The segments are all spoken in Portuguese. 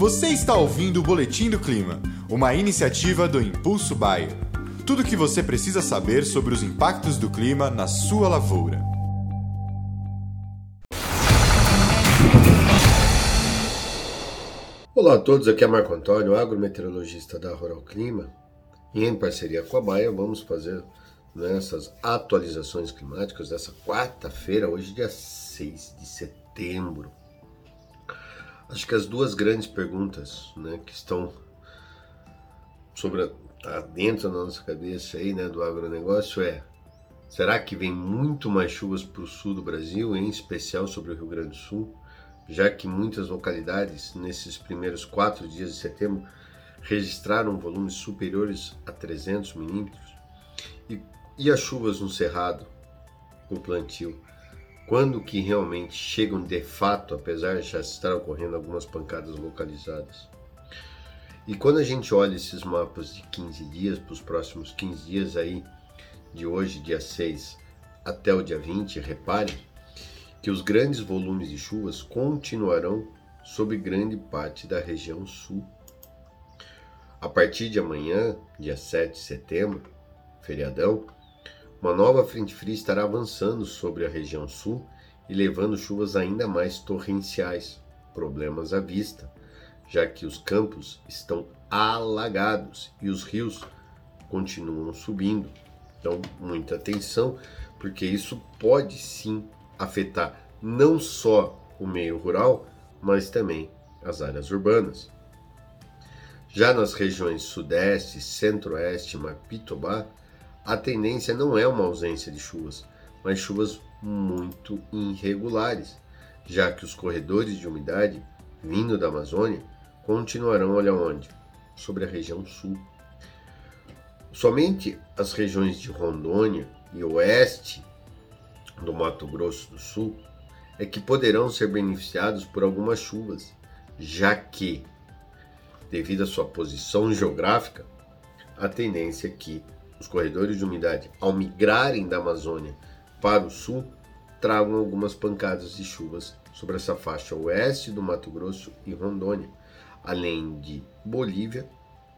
Você está ouvindo o Boletim do Clima, uma iniciativa do Impulso Bayer. Tudo o que você precisa saber sobre os impactos do clima na sua lavoura. Olá a todos, aqui é Marco Antônio, agrometeorologista da Rural Clima. E em parceria com a Baia, vamos fazer nessas atualizações climáticas dessa quarta-feira, hoje dia 6 de setembro. Acho que as duas grandes perguntas né, que estão sobre a, tá dentro da nossa cabeça aí, né, do agronegócio é será que vem muito mais chuvas para o sul do Brasil, em especial sobre o Rio Grande do Sul, já que muitas localidades nesses primeiros quatro dias de setembro registraram volumes superiores a 300 milímetros? E, e as chuvas no Cerrado, o plantio? Quando que realmente chegam de fato, apesar de já estar ocorrendo algumas pancadas localizadas. E quando a gente olha esses mapas de 15 dias, para os próximos 15 dias aí, de hoje, dia 6, até o dia 20, repare que os grandes volumes de chuvas continuarão sobre grande parte da região sul. A partir de amanhã, dia 7 de setembro, feriadão, uma nova frente fria estará avançando sobre a região sul e levando chuvas ainda mais torrenciais, problemas à vista, já que os campos estão alagados e os rios continuam subindo. Então, muita atenção, porque isso pode sim afetar não só o meio rural, mas também as áreas urbanas. Já nas regiões Sudeste, Centro-Oeste e Mapitobá, a tendência não é uma ausência de chuvas, mas chuvas muito irregulares, já que os corredores de umidade vindo da Amazônia continuarão olha onde? Sobre a região sul. Somente as regiões de Rondônia e oeste do Mato Grosso do Sul é que poderão ser beneficiados por algumas chuvas, já que, devido à sua posição geográfica, a tendência é que os corredores de umidade, ao migrarem da Amazônia para o sul, tragam algumas pancadas de chuvas sobre essa faixa oeste do Mato Grosso e Rondônia, além de Bolívia,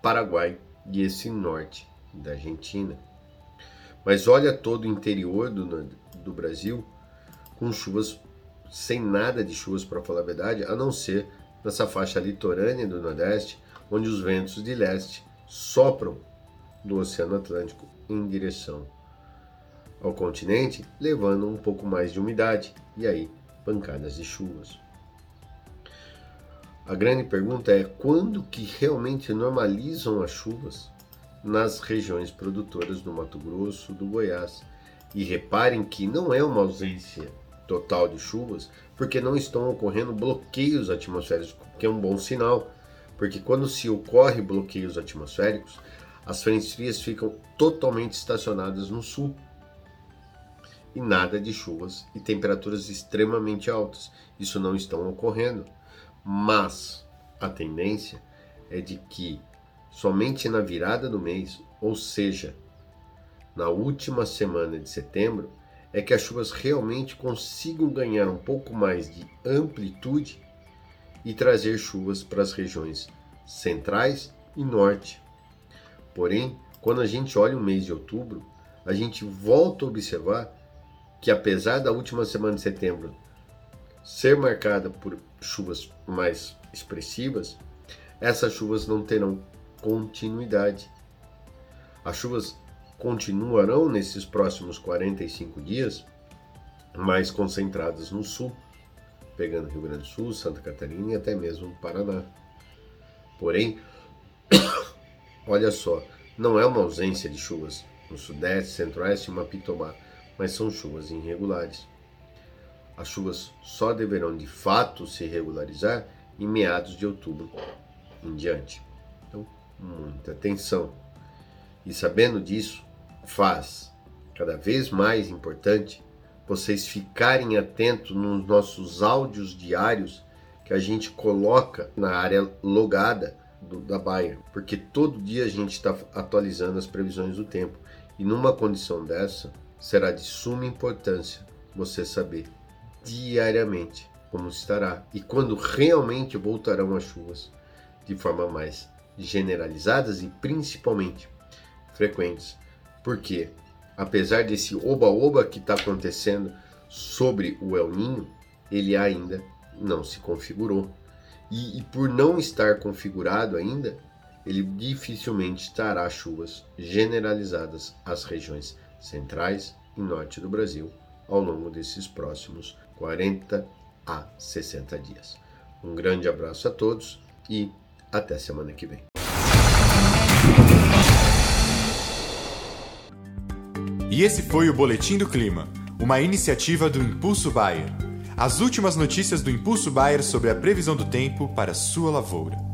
Paraguai e esse norte da Argentina. Mas olha todo o interior do, do Brasil com chuvas sem nada de chuvas para falar a verdade, a não ser nessa faixa litorânea do Nordeste, onde os ventos de leste sopram do Oceano Atlântico em direção ao continente, levando um pouco mais de umidade e aí pancadas de chuvas. A grande pergunta é quando que realmente normalizam as chuvas nas regiões produtoras do Mato Grosso, do Goiás. E reparem que não é uma ausência total de chuvas, porque não estão ocorrendo bloqueios atmosféricos, que é um bom sinal, porque quando se ocorre bloqueios atmosféricos, as frentes frias ficam totalmente estacionadas no sul e nada de chuvas e temperaturas extremamente altas. Isso não estão ocorrendo, mas a tendência é de que somente na virada do mês, ou seja, na última semana de setembro, é que as chuvas realmente consigam ganhar um pouco mais de amplitude e trazer chuvas para as regiões centrais e norte Porém, quando a gente olha o mês de outubro, a gente volta a observar que apesar da última semana de setembro ser marcada por chuvas mais expressivas, essas chuvas não terão continuidade. As chuvas continuarão nesses próximos 45 dias, mais concentradas no sul, pegando Rio Grande do Sul, Santa Catarina e até mesmo Paraná. Porém, Olha só, não é uma ausência de chuvas no sudeste, centro-oeste e Mapitobá, mas são chuvas irregulares. As chuvas só deverão de fato se regularizar em meados de outubro em diante. Então, muita atenção. E sabendo disso, faz cada vez mais importante vocês ficarem atentos nos nossos áudios diários que a gente coloca na área logada do, da Bayer, porque todo dia a gente está atualizando as previsões do tempo. E numa condição dessa, será de suma importância você saber diariamente como estará e quando realmente voltarão as chuvas. de forma mais generalizadas e principalmente frequentes. Porque, apesar desse oba-oba que está acontecendo sobre o El Ninho, ele ainda não se configurou. E, e, por não estar configurado ainda, ele dificilmente trará chuvas generalizadas às regiões centrais e norte do Brasil ao longo desses próximos 40 a 60 dias. Um grande abraço a todos e até semana que vem. E esse foi o Boletim do Clima, uma iniciativa do Impulso Bayer. As últimas notícias do Impulso Bayer sobre a previsão do tempo para sua lavoura.